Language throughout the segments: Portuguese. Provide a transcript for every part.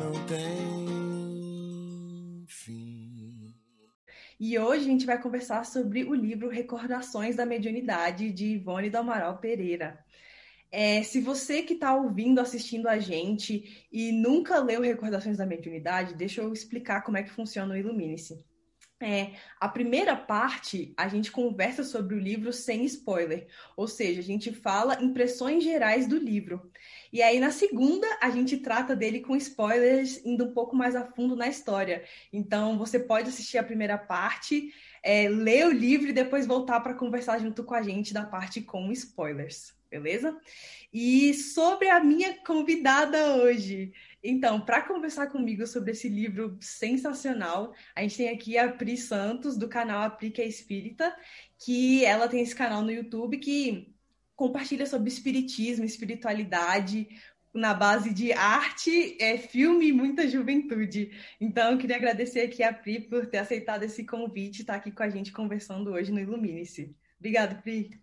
não tem fim. E hoje a gente vai conversar sobre o livro Recordações da Mediunidade, de Ivone do Amaral Pereira. É, se você que está ouvindo, assistindo a gente e nunca leu Recordações da Mediunidade, deixa eu explicar como é que funciona o Ilumine-se. É, a primeira parte, a gente conversa sobre o livro sem spoiler, ou seja, a gente fala impressões gerais do livro. E aí, na segunda, a gente trata dele com spoilers, indo um pouco mais a fundo na história. Então, você pode assistir a primeira parte, é, ler o livro e depois voltar para conversar junto com a gente da parte com spoilers, beleza? E sobre a minha convidada hoje. Então, para conversar comigo sobre esse livro sensacional, a gente tem aqui a Pri Santos, do canal Aplica Espírita, que ela tem esse canal no YouTube que compartilha sobre espiritismo, espiritualidade, na base de arte, é, filme e muita juventude. Então, eu queria agradecer aqui a Pri por ter aceitado esse convite e estar aqui com a gente conversando hoje no Ilumine-se. Obrigada, Pri.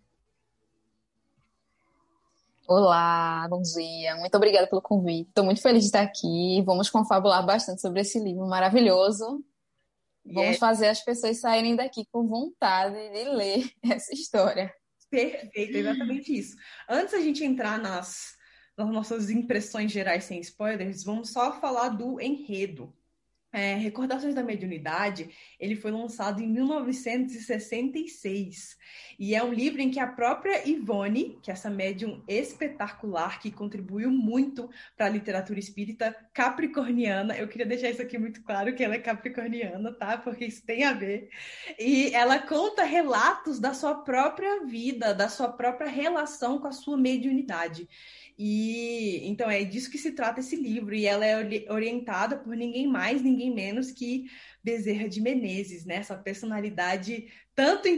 Olá, bom dia. Muito obrigada pelo convite. Estou muito feliz de estar aqui. Vamos confabular bastante sobre esse livro maravilhoso. Vamos yeah. fazer as pessoas saírem daqui com vontade de ler essa história. Perfeito, exatamente isso. Antes a gente entrar nas, nas nossas impressões gerais sem spoilers, vamos só falar do enredo. É, Recordações da Mediunidade, ele foi lançado em 1966 e é um livro em que a própria Ivone, que é essa médium espetacular que contribuiu muito para a literatura espírita capricorniana, eu queria deixar isso aqui muito claro que ela é capricorniana, tá? Porque isso tem a ver. E ela conta relatos da sua própria vida, da sua própria relação com a sua mediunidade. E então é disso que se trata esse livro, e ela é orientada por ninguém mais, ninguém menos que Bezerra de Menezes, né? Essa personalidade, tanto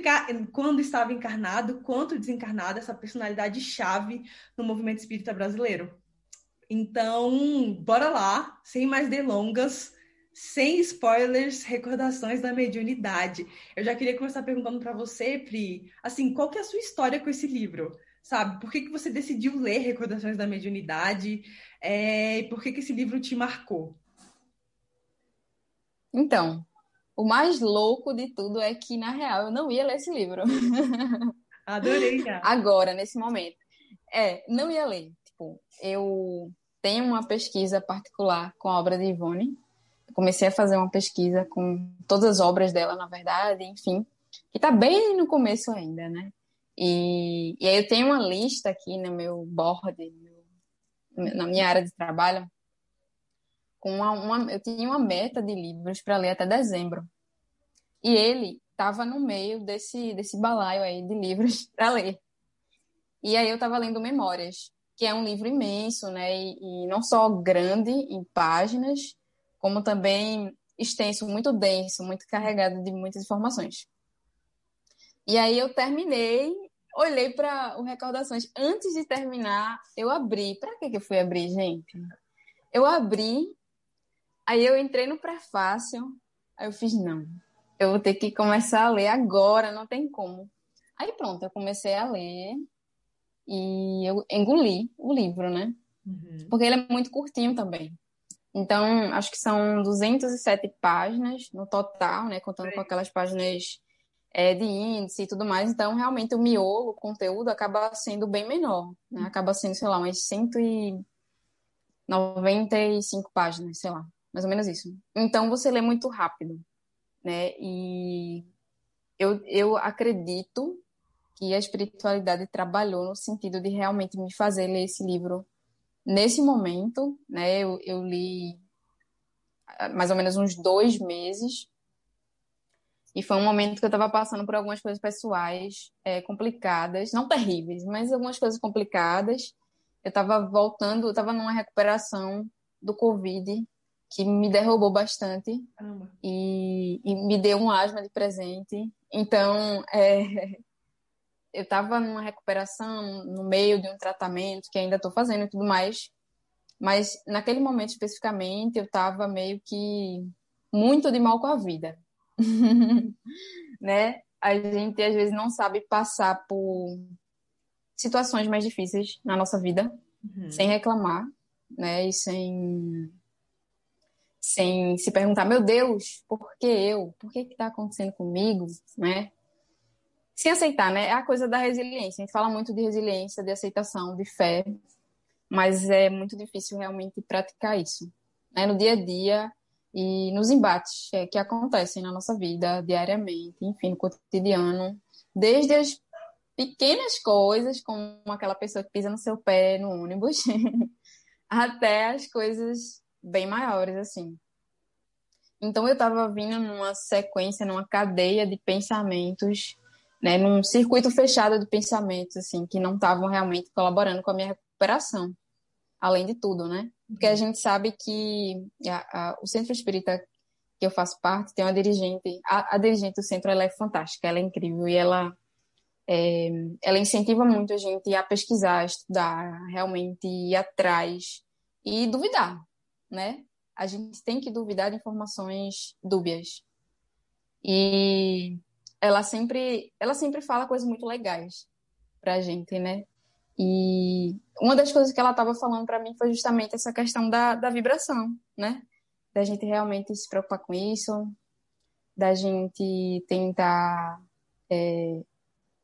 quando estava encarnado quanto desencarnado, essa personalidade chave no movimento espírita brasileiro. Então, bora lá, sem mais delongas, sem spoilers, recordações da mediunidade. Eu já queria começar perguntando para você, Pri, assim, qual que é a sua história com esse livro? Sabe? Por que, que você decidiu ler Recordações da Mediunidade? É, e por que, que esse livro te marcou? Então, o mais louco de tudo é que, na real, eu não ia ler esse livro. Adorei, já. Agora, nesse momento. É, não ia ler. Tipo, eu tenho uma pesquisa particular com a obra de Ivone. comecei a fazer uma pesquisa com todas as obras dela, na verdade, enfim. Que tá bem no começo ainda, né? E, e aí eu tenho uma lista aqui no meu board, na minha área de trabalho, com uma, uma, eu tinha uma meta de livros para ler até dezembro. E ele estava no meio desse, desse balaio aí de livros para ler. E aí eu estava lendo Memórias, que é um livro imenso, né? E, e, não só grande em páginas, como também extenso, muito denso, muito carregado de muitas informações. E aí eu terminei olhei para o Recordações. Antes de terminar, eu abri. Para que, que eu fui abrir, gente? Eu abri, aí eu entrei no prefácio, aí eu fiz, não, eu vou ter que começar a ler agora, não tem como. Aí pronto, eu comecei a ler e eu engoli o livro, né? Uhum. Porque ele é muito curtinho também. Então, acho que são 207 páginas no total, né? Contando com aquelas páginas é, de índice e tudo mais, então realmente o miolo, o conteúdo, acaba sendo bem menor, né? Acaba sendo, sei lá, umas 195 páginas, sei lá, mais ou menos isso. Então você lê muito rápido, né? E eu, eu acredito que a espiritualidade trabalhou no sentido de realmente me fazer ler esse livro nesse momento, né? Eu, eu li mais ou menos uns dois meses e foi um momento que eu estava passando por algumas coisas pessoais é, complicadas, não terríveis, mas algumas coisas complicadas. Eu estava voltando, eu estava numa recuperação do Covid, que me derrubou bastante e, e, me deu um asma de presente. Então, é, eu estava numa recuperação, no meio de um tratamento que ainda estou fazendo e tudo mais, mas naquele momento especificamente eu estava meio que muito de mal com a vida. né? A gente às vezes não sabe passar por situações mais difíceis na nossa vida uhum. sem reclamar, né? E sem sem se perguntar, meu Deus, por que eu? Por que está acontecendo comigo? Né? Sem aceitar, né? É a coisa da resiliência. A gente fala muito de resiliência, de aceitação, de fé, mas é muito difícil realmente praticar isso. Né? No dia a dia e nos embates é, que acontecem na nossa vida diariamente, enfim, no cotidiano, desde as pequenas coisas, como aquela pessoa que pisa no seu pé no ônibus, até as coisas bem maiores, assim. Então eu estava vindo numa sequência, numa cadeia de pensamentos, né, num circuito fechado de pensamentos, assim, que não estavam realmente colaborando com a minha recuperação, além de tudo, né? Porque a gente sabe que a, a, o centro espírita que eu faço parte tem uma dirigente, a, a dirigente do centro ela é fantástica, ela é incrível e ela é, ela incentiva muito a gente a pesquisar, a estudar, realmente ir atrás e duvidar, né? A gente tem que duvidar de informações dúbias. E ela sempre, ela sempre fala coisas muito legais pra gente, né? E uma das coisas que ela estava falando para mim foi justamente essa questão da, da vibração, né? Da gente realmente se preocupar com isso, da gente tentar é,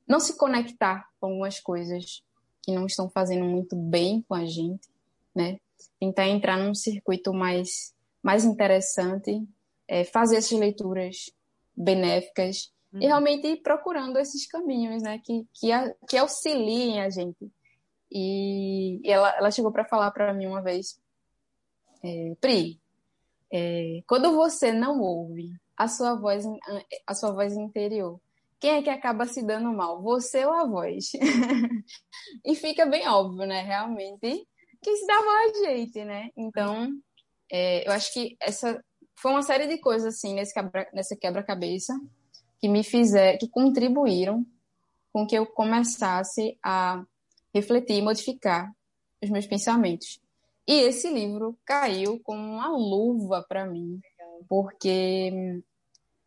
não se conectar com algumas coisas que não estão fazendo muito bem com a gente, né? tentar entrar num circuito mais, mais interessante, é, fazer essas leituras benéficas uhum. e realmente ir procurando esses caminhos, né, que, que, que auxiliem a gente. E, ela, ela chegou para falar para mim uma vez, é, Pri, é, quando você não ouve a sua voz, a sua voz interior, quem é que acaba se dando mal? Você ou a voz? e fica bem óbvio, né? Realmente, que se dava a gente, né? Então, é, eu acho que essa foi uma série de coisas assim nesse quebra, nessa quebra-cabeça que me fizeram, que contribuíram com que eu começasse a refletir e modificar os meus pensamentos. E esse livro caiu como uma luva para mim, porque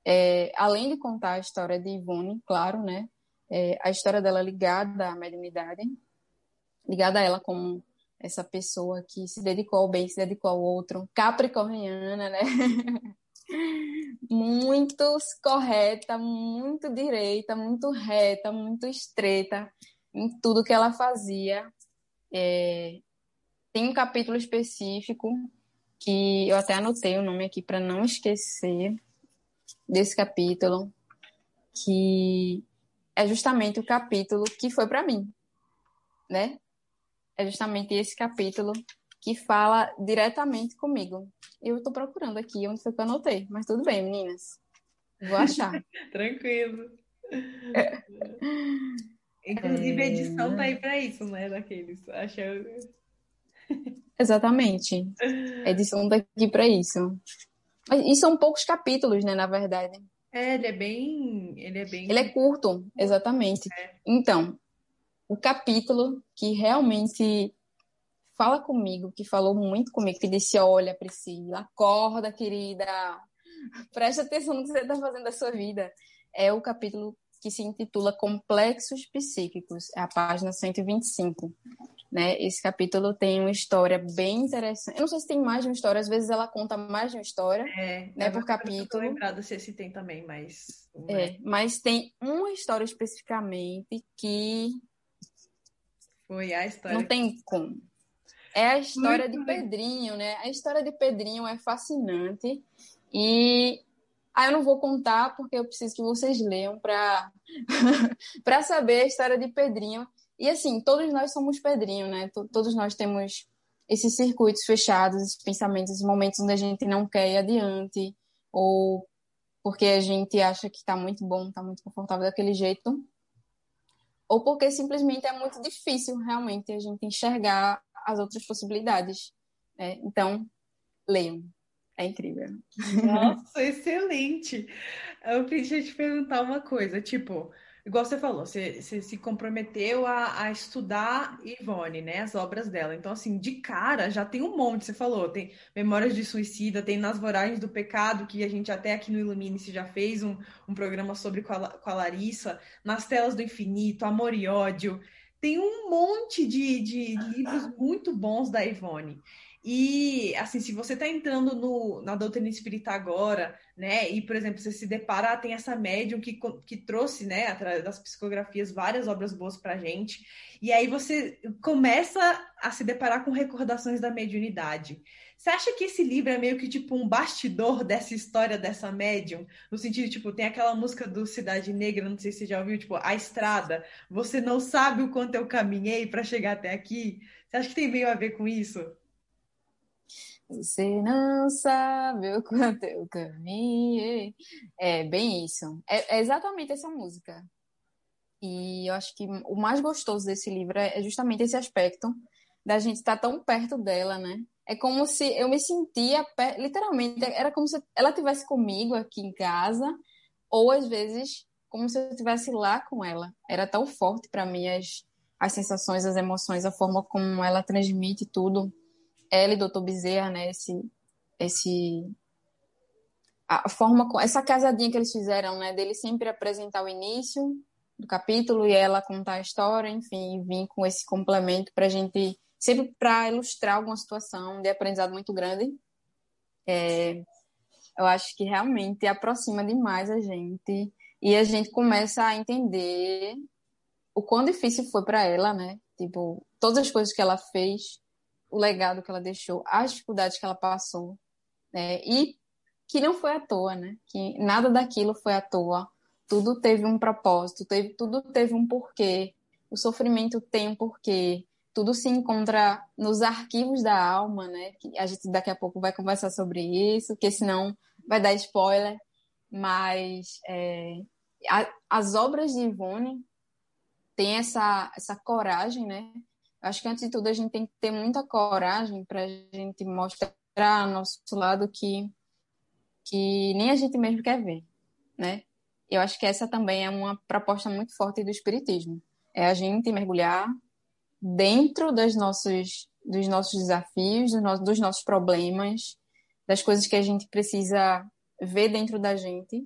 é, além de contar a história de Ivone, claro, né? É, a história dela ligada à mediunidade, ligada a ela como essa pessoa que se dedicou ao bem, se dedicou ao outro, capricorniana, né? muito correta, muito direita, muito reta, muito estreita em tudo que ela fazia. É... Tem um capítulo específico que eu até anotei o nome aqui para não esquecer desse capítulo, que é justamente o capítulo que foi para mim, né? é justamente esse capítulo que fala diretamente comigo. Eu estou procurando aqui onde foi que eu anotei, mas tudo bem, meninas. Vou achar. Tranquilo. É. Inclusive, a edição tá aí para isso, né? Daqueles. Achando... Exatamente. A edição tá aqui para isso. E são poucos capítulos, né, na verdade. É, ele é bem. Ele é bem. Ele é curto, exatamente. É. Então, o capítulo que realmente fala comigo, que falou muito comigo, que disse: Olha, Priscila, acorda, querida, preste atenção no que você está fazendo da sua vida. É o capítulo que se intitula Complexos Psíquicos, é a página 125. Né? Esse capítulo tem uma história bem interessante. Eu não sei se tem mais de uma história, às vezes ela conta mais de uma história, é, né, por capítulo. Não lembrado se esse tem também, mas é, mas tem uma história especificamente que foi a história. Não tem como. É a história Muito de bem. Pedrinho, né? A história de Pedrinho é fascinante e ah, eu não vou contar porque eu preciso que vocês leiam para para saber a história de Pedrinho. E assim, todos nós somos Pedrinho, né? Todos nós temos esses circuitos fechados, esses pensamentos, esses momentos onde a gente não quer ir adiante ou porque a gente acha que está muito bom, está muito confortável daquele jeito ou porque simplesmente é muito difícil realmente a gente enxergar as outras possibilidades. Né? Então, leiam. É incrível. Nossa, excelente. Eu queria te perguntar uma coisa, tipo, igual você falou, você, você se comprometeu a, a, estudar Ivone, né? As obras dela. Então, assim, de cara já tem um monte, você falou, tem Memórias de Suicida, tem Nas Voragens do Pecado, que a gente até aqui no Ilumine-se já fez um, um programa sobre com a, com a Larissa, Nas Telas do Infinito, Amor e Ódio. Tem um monte de, de livros muito bons da Ivone. E, assim, se você está entrando no, na doutrina espírita agora, né, e, por exemplo, você se depara, tem essa médium que, que trouxe, né, através das psicografias, várias obras boas para gente, e aí você começa a se deparar com recordações da mediunidade. Você acha que esse livro é meio que tipo um bastidor dessa história dessa médium? No sentido, tipo, tem aquela música do Cidade Negra, não sei se você já ouviu, tipo, A Estrada. Você não sabe o quanto eu caminhei para chegar até aqui. Você acha que tem meio a ver com isso? Você não sabe o quanto eu caminhei. É bem isso. É, é, exatamente essa música. E eu acho que o mais gostoso desse livro é justamente esse aspecto da gente estar tão perto dela, né? É como se eu me sentia, literalmente, era como se ela tivesse comigo aqui em casa, ou às vezes como se eu estivesse lá com ela. Era tão forte para mim as, as sensações, as emoções, a forma como ela transmite tudo e Dr. Bezerra, né, esse, esse a forma essa casadinha que eles fizeram, né, dele sempre apresentar o início do capítulo e ela contar a história, enfim, vir com esse complemento para a gente sempre para ilustrar alguma situação de aprendizado muito grande. É, eu acho que realmente aproxima demais a gente e a gente começa a entender o quão difícil foi para ela, né? Tipo, todas as coisas que ela fez o legado que ela deixou, as dificuldades que ela passou, né? E que não foi à toa, né? Que nada daquilo foi à toa. Tudo teve um propósito, teve, tudo teve um porquê. O sofrimento tem um porquê. Tudo se encontra nos arquivos da alma, né? Que a gente daqui a pouco vai conversar sobre isso, que senão vai dar spoiler. Mas é, a, as obras de Ivone têm essa, essa coragem, né? Acho que antes de tudo a gente tem que ter muita coragem para a gente mostrar nosso lado que, que nem a gente mesmo quer ver, né? Eu acho que essa também é uma proposta muito forte do espiritismo. É a gente mergulhar dentro das nossas, dos nossos desafios, dos nossos, dos nossos problemas, das coisas que a gente precisa ver dentro da gente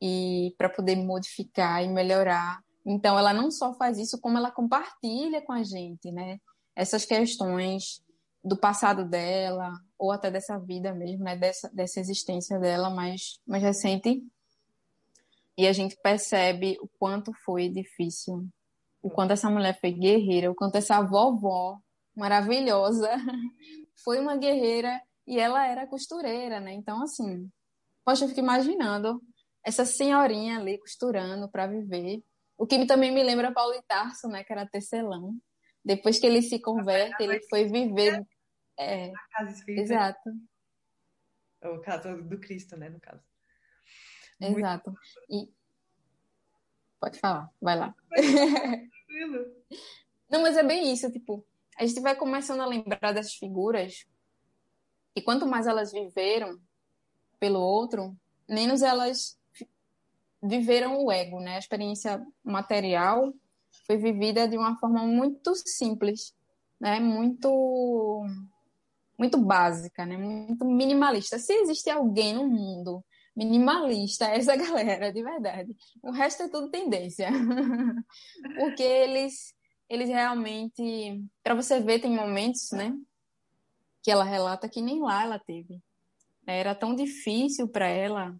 e para poder modificar e melhorar então, ela não só faz isso, como ela compartilha com a gente, né? Essas questões do passado dela, ou até dessa vida mesmo, né? Dessa, dessa existência dela mais, mais recente. E a gente percebe o quanto foi difícil, o quanto essa mulher foi guerreira, o quanto essa vovó maravilhosa foi uma guerreira e ela era costureira, né? Então, assim, poxa, eu fico imaginando essa senhorinha ali costurando para viver o que também me lembra Paulo de Tarso, né, que era tecelão. Depois que ele se converte, ele foi viver. É, espírita. Exato. O caso do Cristo, né, no caso. Exato. E... Pode falar, vai lá. Não, mas é bem isso, tipo, a gente vai começando a lembrar dessas figuras e quanto mais elas viveram pelo outro, menos elas viveram o ego, né? A experiência material foi vivida de uma forma muito simples, né? Muito muito básica, né? Muito minimalista. Se existe alguém no mundo minimalista, é essa galera, de verdade. O resto é tudo tendência. Porque eles eles realmente, para você ver, tem momentos, né, que ela relata que nem lá ela teve. Era tão difícil para ela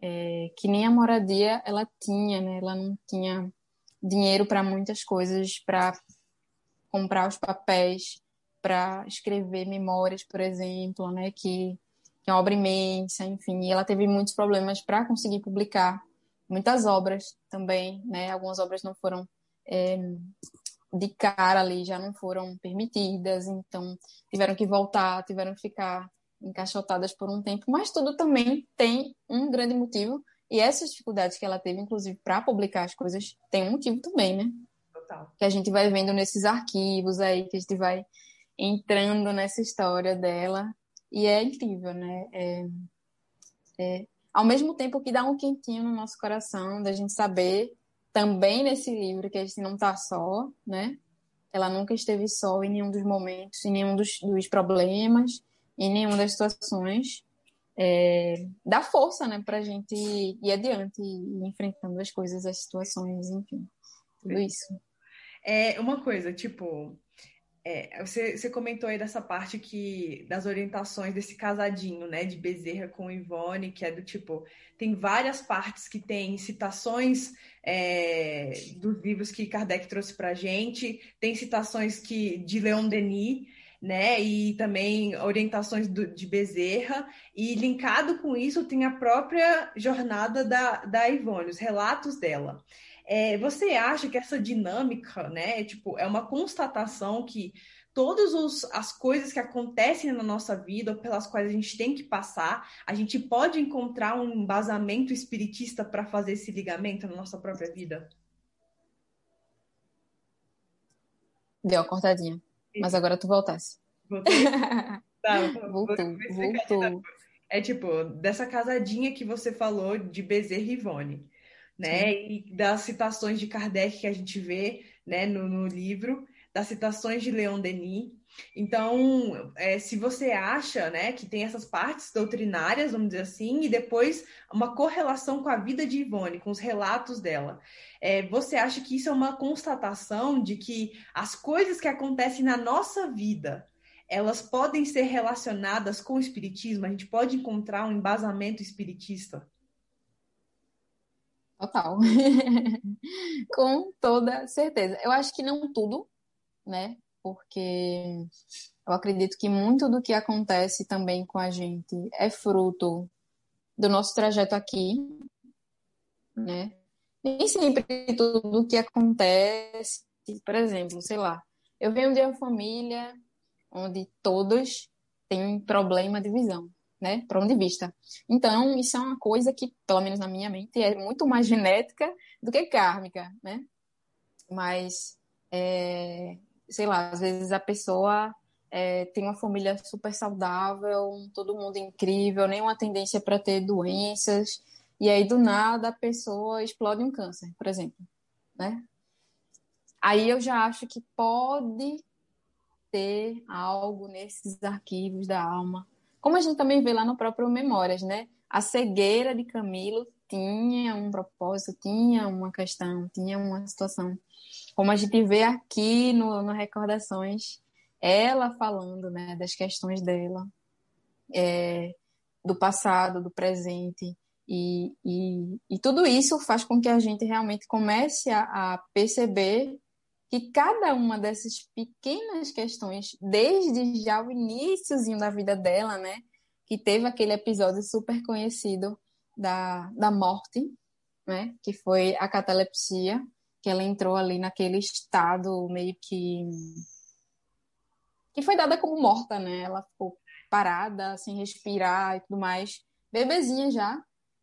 é, que nem a moradia ela tinha, né? Ela não tinha dinheiro para muitas coisas, para comprar os papéis, para escrever memórias, por exemplo, né? Que, é uma obra imensa, enfim. E ela teve muitos problemas para conseguir publicar muitas obras também, né? Algumas obras não foram é, de cara ali, já não foram permitidas, então tiveram que voltar, tiveram que ficar encaixotadas por um tempo, mas tudo também tem um grande motivo. E essas dificuldades que ela teve, inclusive, para publicar as coisas, tem um motivo também, né? Total. Que a gente vai vendo nesses arquivos aí, que a gente vai entrando nessa história dela. E é incrível, né? É, é, ao mesmo tempo que dá um quentinho no nosso coração, da gente saber também nesse livro que a gente não está só, né? Ela nunca esteve só em nenhum dos momentos, em nenhum dos, dos problemas em nenhuma das situações, é, dá força, né, a gente ir adiante e enfrentando as coisas, as situações, enfim, tudo isso. É uma coisa, tipo, É, você, você, comentou aí dessa parte que das orientações desse casadinho, né, de Bezerra com Ivone, que é do tipo, tem várias partes que tem citações é, dos livros que Kardec trouxe para gente, tem citações que de Leon Denis, né, e também orientações do, de Bezerra, e linkado com isso tem a própria jornada da, da Ivone, os relatos dela. É, você acha que essa dinâmica, né, é, tipo, é uma constatação que todas as coisas que acontecem na nossa vida, ou pelas quais a gente tem que passar, a gente pode encontrar um embasamento espiritista para fazer esse ligamento na nossa própria vida? Deu uma cortadinha. Mas agora tu voltasse. Tá, voltou, voltou. É tipo, dessa casadinha que você falou de Bezerra e Ivone né? E das citações de Kardec que a gente vê né, no, no livro, das citações de Leon Denis. Então, é, se você acha né, que tem essas partes doutrinárias, vamos dizer assim, e depois uma correlação com a vida de Ivone, com os relatos dela, é, você acha que isso é uma constatação de que as coisas que acontecem na nossa vida elas podem ser relacionadas com o espiritismo? A gente pode encontrar um embasamento espiritista? Total. Com toda certeza. Eu acho que não tudo, né? Porque eu acredito que muito do que acontece também com a gente é fruto do nosso trajeto aqui, né? Nem sempre tudo que acontece, por exemplo, sei lá, eu venho de uma família onde todos têm problema de visão né, para onde vista. Então, isso é uma coisa que, pelo menos na minha mente, é muito mais genética do que kármica, né? Mas, é, sei lá, às vezes a pessoa é, tem uma família super saudável, todo mundo incrível, nenhuma tendência para ter doenças, e aí do nada a pessoa explode um câncer, por exemplo, né? Aí eu já acho que pode ter algo nesses arquivos da alma como a gente também vê lá no próprio Memórias, né? A cegueira de Camilo tinha um propósito, tinha uma questão, tinha uma situação. Como a gente vê aqui no, no Recordações, ela falando né, das questões dela, é, do passado, do presente. E, e, e, tudo isso faz com que a gente realmente comece a, a perceber que cada uma dessas pequenas questões, desde já o iníciozinho da vida dela, né, que teve aquele episódio super conhecido da, da morte, né, que foi a catalepsia, que ela entrou ali naquele estado meio que que foi dada como morta, né? Ela ficou parada, sem respirar e tudo mais, bebezinha já,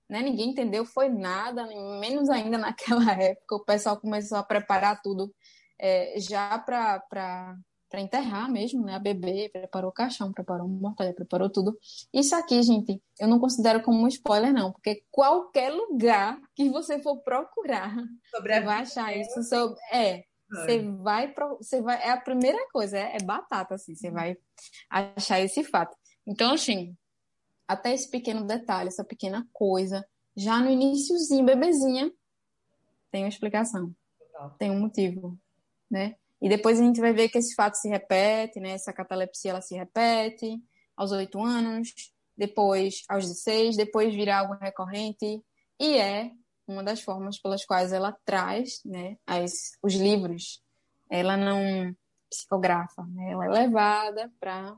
né? Ninguém entendeu, foi nada, menos ainda naquela época. O pessoal começou a preparar tudo é, já para enterrar mesmo, né? A bebê, preparou o caixão, preparou uma mortalha, preparou tudo. Isso aqui, gente, eu não considero como um spoiler, não, porque qualquer lugar que você for procurar, sobre vai achar isso sobre. É, você vai, você vai, é a primeira coisa, é, é batata, assim, você vai achar esse fato. Então, assim, até esse pequeno detalhe, essa pequena coisa, já no iníciozinho, bebezinha, tem uma explicação, tem um motivo né? E depois a gente vai ver que esse fato se repete, né? Essa catalepsia ela se repete aos oito anos, depois aos 16, depois vira algo recorrente e é uma das formas pelas quais ela traz, né, as, os livros. Ela não psicografa, né? Ela é levada para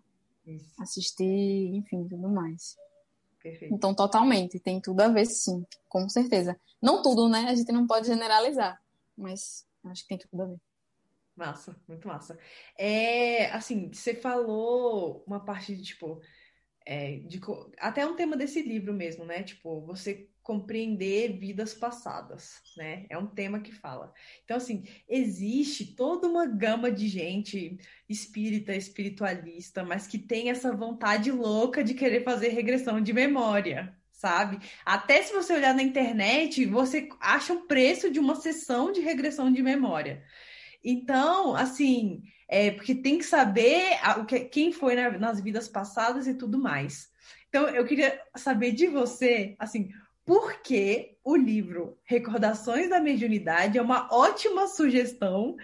assistir, enfim, tudo mais. Perfeito. Então, totalmente, tem tudo a ver, sim, com certeza. Não tudo, né? A gente não pode generalizar, mas acho que tem tudo a ver. Massa, muito massa. É, assim, você falou uma parte de, tipo, é, de, até um tema desse livro mesmo, né? Tipo, você compreender vidas passadas, né? É um tema que fala. Então, assim, existe toda uma gama de gente espírita, espiritualista, mas que tem essa vontade louca de querer fazer regressão de memória, sabe? Até se você olhar na internet, você acha o preço de uma sessão de regressão de memória. Então, assim, é, porque tem que saber a, o que, quem foi na, nas vidas passadas e tudo mais. Então, eu queria saber de você, assim, por que o livro Recordações da Mediunidade é uma ótima sugestão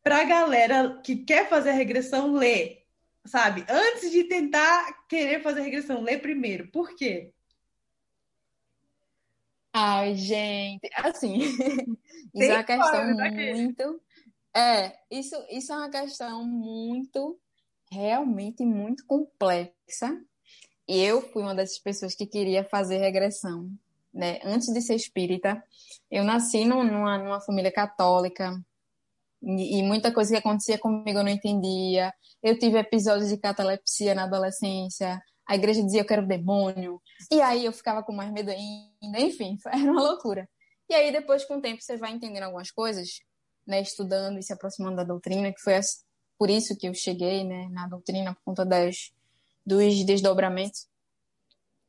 para a galera que quer fazer a regressão ler, sabe? Antes de tentar querer fazer a regressão, lê primeiro. Por quê? Ai, gente, assim, isso é uma questão muito. É, isso, isso é uma questão muito, realmente muito complexa. E eu fui uma dessas pessoas que queria fazer regressão, né? Antes de ser espírita, eu nasci numa, numa família católica, e, muita coisa que acontecia comigo eu não entendia. Eu tive episódios de catalepsia na adolescência. A igreja dizia que eu era o demônio. E aí eu ficava com mais medo ainda. Enfim, era uma loucura. E aí depois, com o tempo, você vai entendendo algumas coisas, né? Estudando e se aproximando da doutrina, que foi por isso que eu cheguei, né? Na doutrina, por conta das, dos desdobramentos.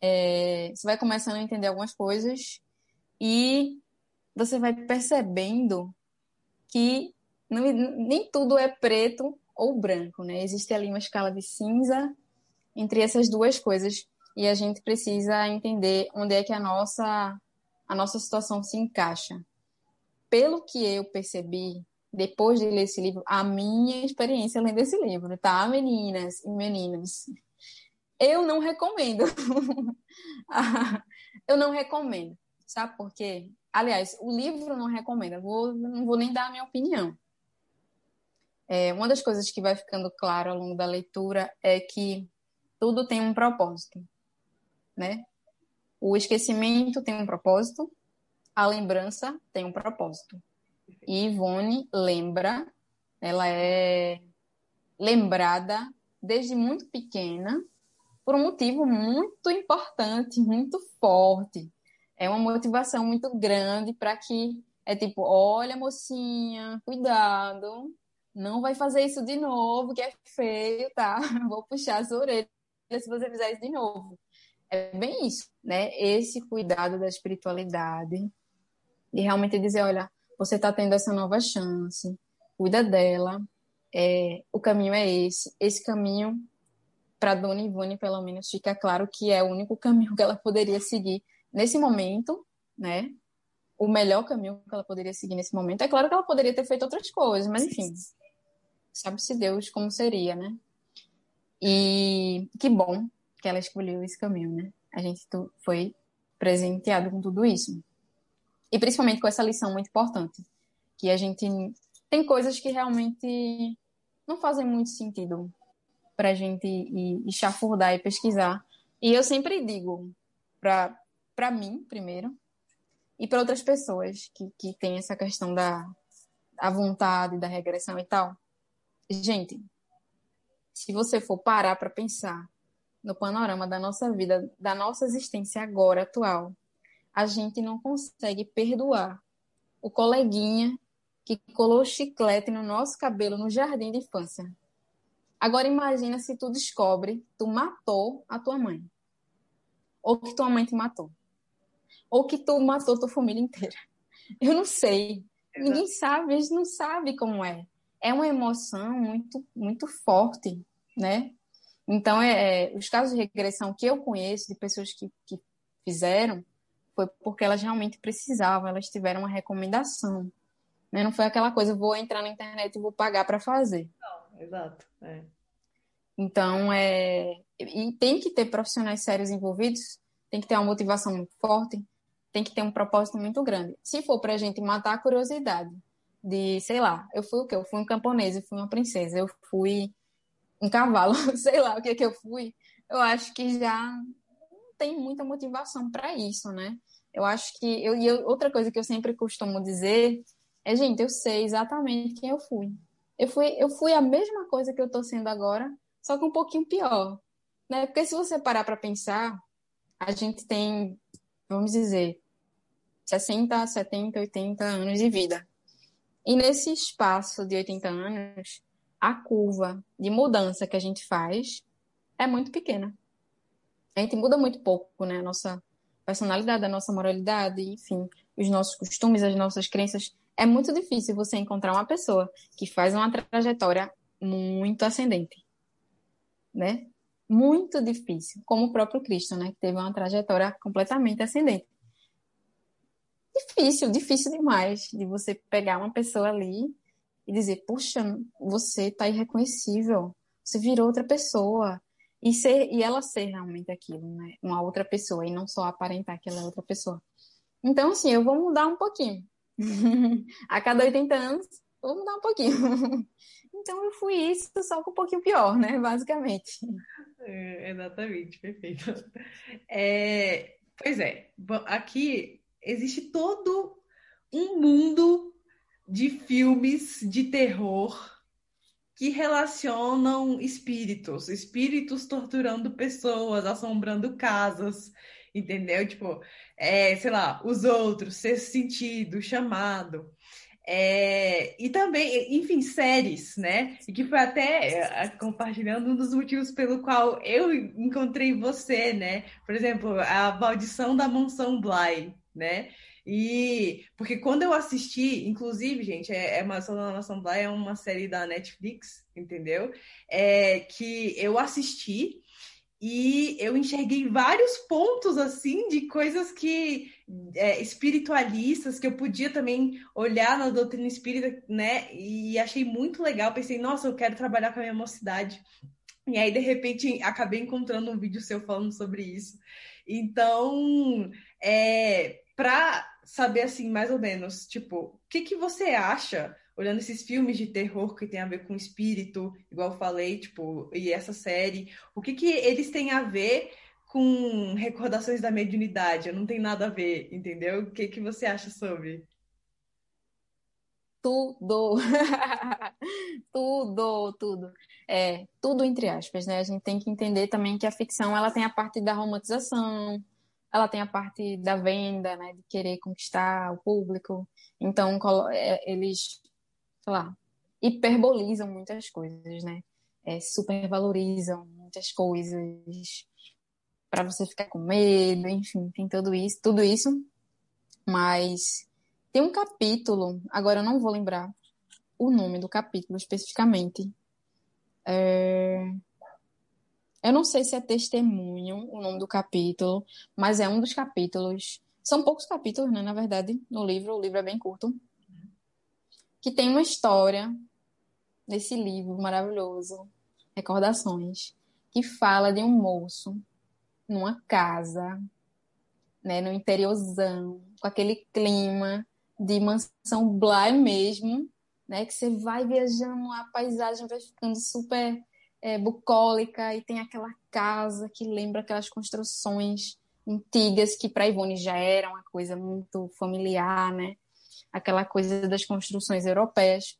É, você vai começando a entender algumas coisas e você vai percebendo que não, nem tudo é preto ou branco, né? Existe ali uma escala de cinza entre essas duas coisas e a gente precisa entender onde é que a nossa a nossa situação se encaixa. Pelo que eu percebi depois de ler esse livro, a minha experiência lendo esse livro, tá, meninas e meninos? Eu não recomendo. eu não recomendo. Sabe por quê? Aliás, o livro não recomenda. Vou, não vou nem dar a minha opinião. É, uma das coisas que vai ficando claro ao longo da leitura é que tudo tem um propósito, né? O esquecimento tem um propósito, a lembrança tem um propósito. E Ivone lembra, ela é lembrada desde muito pequena por um motivo muito importante, muito forte. É uma motivação muito grande para que é tipo, olha mocinha, cuidado, não vai fazer isso de novo, que é feio, tá? Vou puxar as orelhas se você fizer isso de novo. É bem isso, né? Esse cuidado da espiritualidade e realmente dizer, olha, você está tendo essa nova chance, cuida dela, é, o caminho é esse. Esse caminho, para Dona Ivone, pelo menos, fica claro que é o único caminho que ela poderia seguir nesse momento, né? O melhor caminho que ela poderia seguir nesse momento. É claro que ela poderia ter feito outras coisas, mas enfim, sabe-se Deus como seria, né? E que bom que ela escolheu esse caminho, né? A gente foi presenteado com tudo isso. E principalmente com essa lição muito importante, que a gente tem coisas que realmente não fazem muito sentido para a gente ir, ir chafurdar e pesquisar. E eu sempre digo para mim, primeiro, e para outras pessoas que, que têm essa questão da a vontade, da regressão e tal, Gente, se você for parar para pensar no panorama da nossa vida, da nossa existência agora, atual, a gente não consegue perdoar o coleguinha que colou chiclete no nosso cabelo no jardim de infância. Agora imagina se tu descobre tu matou a tua mãe. Ou que tua mãe te matou. Ou que tu matou tua família inteira. Eu não sei. Exato. Ninguém sabe, a gente não sabe como é é uma emoção muito, muito forte, né? Então, é, é, os casos de regressão que eu conheço de pessoas que, que fizeram foi porque elas realmente precisavam, elas tiveram uma recomendação. Né? Não foi aquela coisa, vou entrar na internet e vou pagar para fazer. Não, exato. É. Então, é... e tem que ter profissionais sérios envolvidos, tem que ter uma motivação muito forte, tem que ter um propósito muito grande. Se for para a gente matar a curiosidade de, sei lá, eu fui o quê? Eu fui um camponês, eu fui uma princesa, eu fui um cavalo, sei lá o que que eu fui. Eu acho que já tem muita motivação para isso, né? Eu acho que eu, e outra coisa que eu sempre costumo dizer é, gente, eu sei exatamente quem eu fui. Eu fui, eu fui a mesma coisa que eu tô sendo agora, só que um pouquinho pior, né? Porque se você parar para pensar, a gente tem, vamos dizer, 60, 70, 80 anos de vida. E nesse espaço de 80 anos, a curva de mudança que a gente faz é muito pequena. A gente muda muito pouco, né? A nossa personalidade, a nossa moralidade, enfim, os nossos costumes, as nossas crenças. É muito difícil você encontrar uma pessoa que faz uma trajetória muito ascendente, né? Muito difícil, como o próprio Cristo, né? Que teve uma trajetória completamente ascendente difícil, difícil demais de você pegar uma pessoa ali e dizer, puxa, você tá irreconhecível, você virou outra pessoa. E, ser, e ela ser realmente aquilo, né? Uma outra pessoa, e não só aparentar que ela é outra pessoa. Então, assim, eu vou mudar um pouquinho. a cada 80 anos, vou mudar um pouquinho. então, eu fui isso, só com um pouquinho pior, né? Basicamente. É, exatamente, perfeito. É, pois é, aqui existe todo um mundo de filmes de terror que relacionam espíritos, espíritos torturando pessoas, assombrando casas, entendeu? Tipo, é, sei lá, os outros, ser sentido, chamado. É, e também, enfim, séries, né? E que foi até é, compartilhando um dos motivos pelo qual eu encontrei você, né? Por exemplo, a Maldição da Mansão Bly, né? E porque quando eu assisti, inclusive, gente, é, é uma Nação Bly é uma série da Netflix, entendeu? É que eu assisti e eu enxerguei vários pontos assim de coisas que é, espiritualistas que eu podia também olhar na doutrina espírita, né? E achei muito legal. Pensei, nossa, eu quero trabalhar com a minha mocidade. E aí, de repente, acabei encontrando um vídeo seu falando sobre isso. Então, é, para saber assim, mais ou menos, tipo, o que, que você acha, olhando esses filmes de terror que tem a ver com espírito, igual eu falei, tipo, e essa série, o que, que eles têm a ver com recordações da mediunidade? Não tem nada a ver, entendeu? O que, que você acha sobre? Tudo, tudo, tudo. É, tudo entre aspas, né? A gente tem que entender também que a ficção ela tem a parte da romantização, ela tem a parte da venda, né, de querer conquistar o público. Então, é, eles, sei lá, hiperbolizam muitas coisas, né? É, supervalorizam muitas coisas para você ficar com medo, enfim, tem tudo isso, tudo isso. Mas tem um capítulo, agora eu não vou lembrar o nome do capítulo especificamente. É... Eu não sei se é testemunho o nome do capítulo, mas é um dos capítulos. São poucos capítulos, né? Na verdade, no livro. O livro é bem curto. Que tem uma história desse livro maravilhoso, Recordações, que fala de um moço numa casa, né, no interiorzão, com aquele clima de mansão Bly mesmo, né, que você vai viajando, a paisagem vai ficando super é, bucólica e tem aquela casa que lembra aquelas construções antigas que para Ivone já era uma coisa muito familiar, né? Aquela coisa das construções europeias.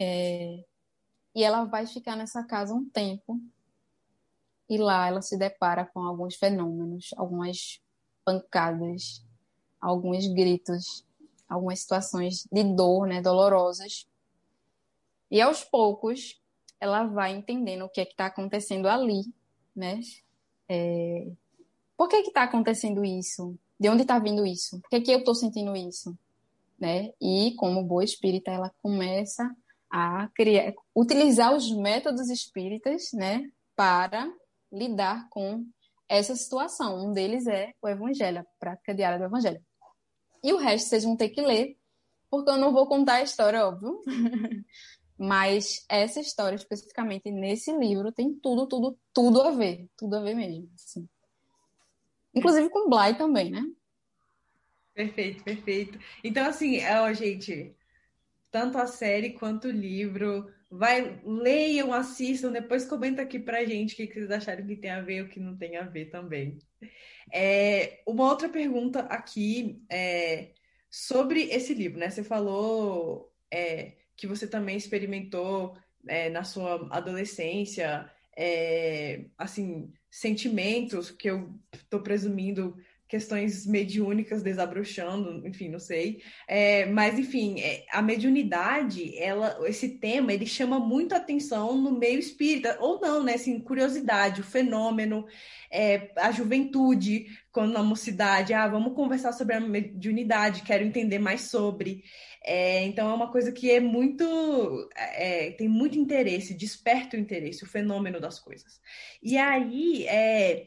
É... E ela vai ficar nessa casa um tempo e lá ela se depara com alguns fenômenos, algumas pancadas, alguns gritos, algumas situações de dor, né, dolorosas. E aos poucos ela vai entendendo o que é que está acontecendo ali, né? É... Por que que está acontecendo isso? De onde está vindo isso? Por que que eu estou sentindo isso? Né? E como boa espírita, ela começa a criar, utilizar os métodos espíritas, né, para lidar com essa situação. Um deles é o Evangelho, a prática diária do Evangelho. E o resto vocês vão ter que ler, porque eu não vou contar a história, óbvio. Mas essa história, especificamente nesse livro, tem tudo, tudo, tudo a ver. Tudo a ver mesmo. Assim. Inclusive com Bly também, né? Perfeito, perfeito. Então, assim, ó, gente, tanto a série quanto o livro, vai, leiam, assistam, depois comenta aqui pra gente o que vocês acharam que tem a ver e o que não tem a ver também. É, uma outra pergunta aqui é, sobre esse livro, né? Você falou é, que você também experimentou é, na sua adolescência, é, assim, sentimentos que eu estou presumindo questões mediúnicas desabrochando, enfim, não sei. É, mas, enfim, é, a mediunidade, ela, esse tema, ele chama muito atenção no meio espírita, ou não, né? Assim, curiosidade, o fenômeno, é, a juventude, quando na mocidade, ah, vamos conversar sobre a mediunidade, quero entender mais sobre. É, então é uma coisa que é muito é, tem muito interesse, desperta o interesse, o fenômeno das coisas. E aí é,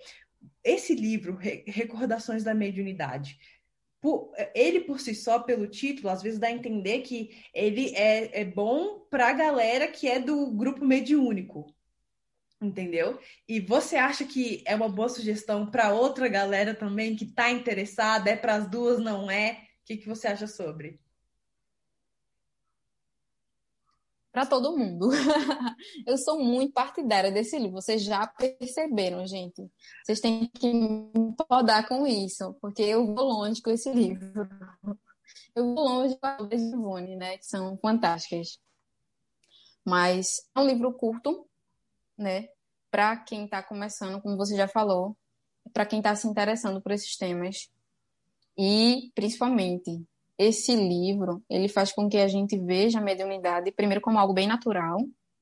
esse livro, Recordações da Mediunidade, por, ele por si só, pelo título, às vezes dá a entender que ele é, é bom para a galera que é do grupo mediúnico. Entendeu? E você acha que é uma boa sugestão para outra galera também que está interessada? É para as duas, não é? O que, que você acha sobre? Para todo mundo. eu sou muito partidária desse livro. Vocês já perceberam, gente. Vocês têm que me podar com isso, porque eu vou longe com esse livro. Eu vou longe com as de Ivone, né, que são fantásticas. Mas é um livro curto, né, para quem está começando, como você já falou, para quem está se interessando por esses temas. E, principalmente, esse livro, ele faz com que a gente veja a mediunidade primeiro como algo bem natural,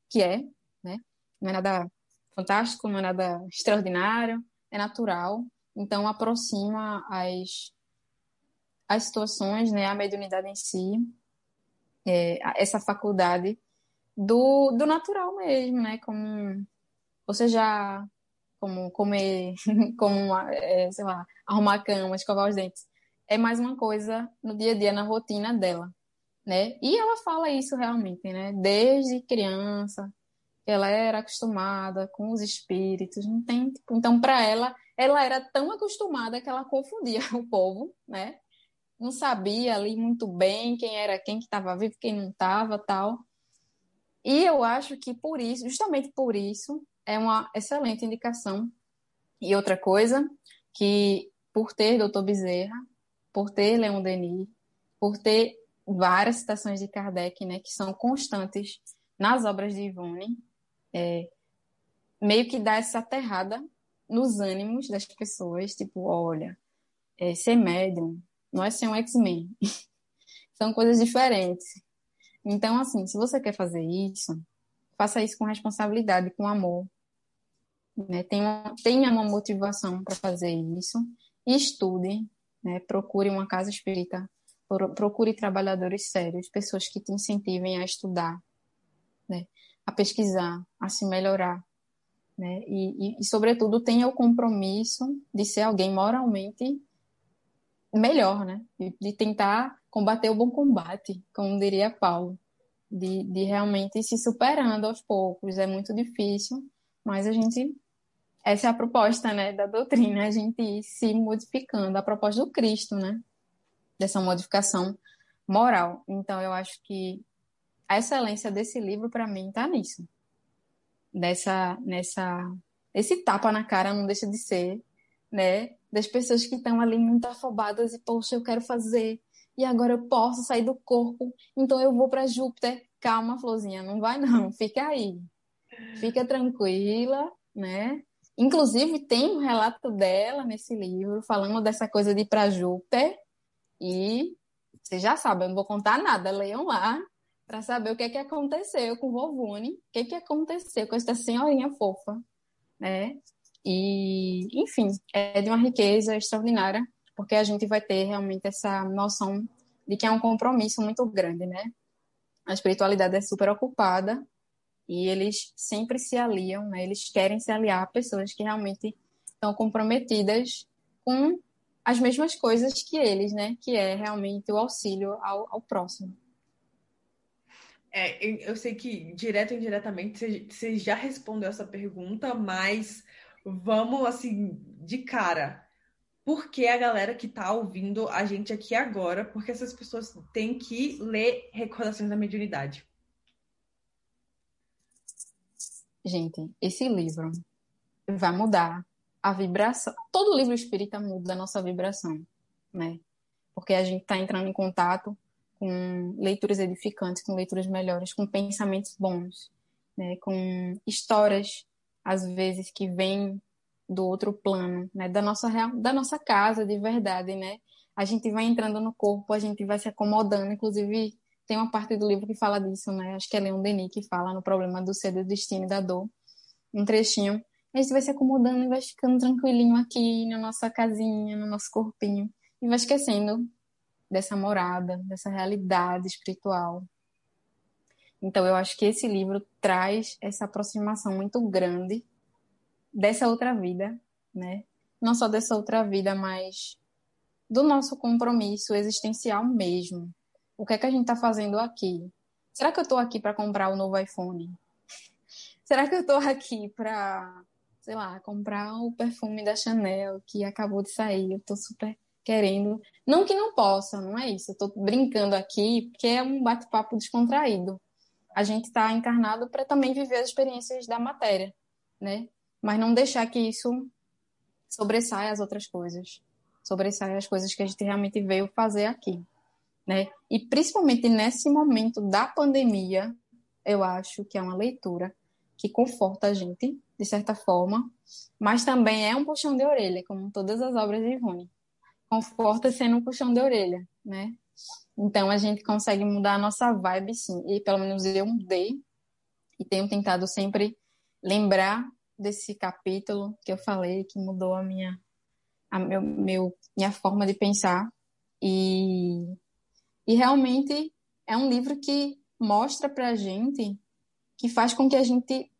que é, né? Não é nada fantástico, não é nada extraordinário, é natural. Então aproxima as as situações, né, a mediunidade em si, é, essa faculdade do, do natural mesmo, né, como você já como comer, como é, sei lá, arrumar a cama, escovar os dentes é mais uma coisa no dia a dia, na rotina dela, né? E ela fala isso realmente, né? Desde criança, ela era acostumada com os espíritos, não tem, tipo, então para ela, ela era tão acostumada que ela confundia o povo, né? Não sabia ali muito bem quem era quem que estava vivo, quem não estava, tal. E eu acho que por isso, justamente por isso, é uma excelente indicação. E outra coisa, que por ter Doutor Bezerra, por ter Leon Denis, por ter várias citações de Kardec, né, que são constantes nas obras de Ivone, é, meio que dá essa aterrada nos ânimos das pessoas, tipo, olha, é, ser médium não é ser um X-Men, são coisas diferentes. Então, assim, se você quer fazer isso, faça isso com responsabilidade, com amor. Né? Tenha, tenha uma motivação para fazer isso estude, né? Procure uma casa espírita, procure trabalhadores sérios, pessoas que te incentivem a estudar, né? a pesquisar, a se melhorar. Né? E, e, e, sobretudo, tenha o compromisso de ser alguém moralmente melhor, né? De, de, tentar combater o bom combate, como diria Paulo, de, de realmente se superando aos poucos. É muito difícil, mas a gente essa é a proposta, né, da doutrina, a gente ir se modificando, a proposta do Cristo, né, dessa modificação moral. Então, eu acho que a excelência desse livro, para mim, está nisso. Dessa, nessa, esse tapa na cara não deixa de ser, né, das pessoas que estão ali muito afobadas e, poxa, eu quero fazer, e agora eu posso sair do corpo, então eu vou para Júpiter. Calma, Florzinha, não vai não, fica aí. Fica tranquila, né? Inclusive, tem um relato dela nesse livro, falando dessa coisa de ir para Júpiter. E você já sabe, eu não vou contar nada, leiam lá para saber o que, é que aconteceu com Vovune, o que, é que aconteceu com essa senhorinha fofa, né? E, enfim, é de uma riqueza extraordinária, porque a gente vai ter realmente essa noção de que é um compromisso muito grande, né? A espiritualidade é super ocupada e eles sempre se aliam, né? eles querem se aliar a pessoas que realmente estão comprometidas com as mesmas coisas que eles, né? Que é realmente o auxílio ao, ao próximo. É, eu sei que direto ou indiretamente você já respondeu essa pergunta, mas vamos assim de cara. Por que a galera que está ouvindo a gente aqui agora? Porque essas pessoas têm que ler Recordações da Mediunidade. Gente, esse livro vai mudar a vibração. Todo livro espírita muda a nossa vibração, né? Porque a gente está entrando em contato com leituras edificantes, com leituras melhores, com pensamentos bons, né? Com histórias, às vezes, que vêm do outro plano, né? Da nossa, da nossa casa, de verdade, né? A gente vai entrando no corpo, a gente vai se acomodando, inclusive tem uma parte do livro que fala disso, né? Acho que é Leon Denis que fala no problema do ser, do destino e da dor. Um trechinho. A gente vai se acomodando e vai ficando tranquilinho aqui na nossa casinha, no nosso corpinho. E vai esquecendo dessa morada, dessa realidade espiritual. Então, eu acho que esse livro traz essa aproximação muito grande dessa outra vida, né? Não só dessa outra vida, mas do nosso compromisso existencial mesmo. O que é que a gente está fazendo aqui? Será que eu estou aqui para comprar o um novo iPhone? Será que eu estou aqui para, sei lá, comprar o perfume da Chanel que acabou de sair? Eu estou super querendo. Não que não possa, não é isso. Eu estou brincando aqui porque é um bate-papo descontraído. A gente está encarnado para também viver as experiências da matéria, né? Mas não deixar que isso sobressaia as outras coisas sobressaia as coisas que a gente realmente veio fazer aqui, né? E principalmente nesse momento da pandemia, eu acho que é uma leitura que conforta a gente, de certa forma, mas também é um puxão de orelha, como todas as obras de Ivone. Conforta sendo um puxão de orelha, né? Então a gente consegue mudar a nossa vibe, sim. E pelo menos eu mudei e tenho tentado sempre lembrar desse capítulo que eu falei que mudou a minha a meu, meu, minha forma de pensar. E, e realmente é um livro que mostra para a gente, que faz com que a gente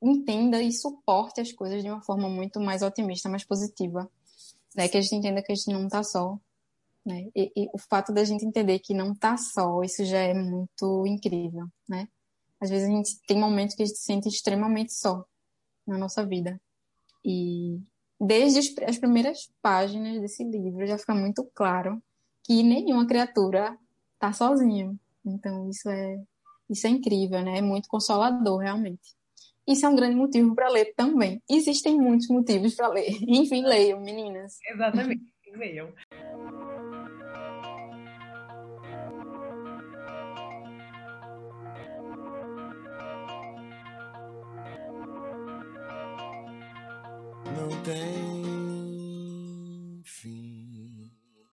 entenda e suporte as coisas de uma forma muito mais otimista, mais positiva. Né? Que a gente entenda que a gente não está só. Né? E, e, o fato da gente entender que não está só, isso já é muito incrível. Né? Às vezes a gente tem momentos que a gente se sente extremamente só na nossa vida. E, desde as primeiras páginas desse livro já fica muito claro que nenhuma criatura está sozinha. Então isso é isso é incrível, né? É muito consolador realmente. Isso é um grande motivo para ler também. Existem muitos motivos para ler. Enfim, leiam, meninas. Exatamente, leiam.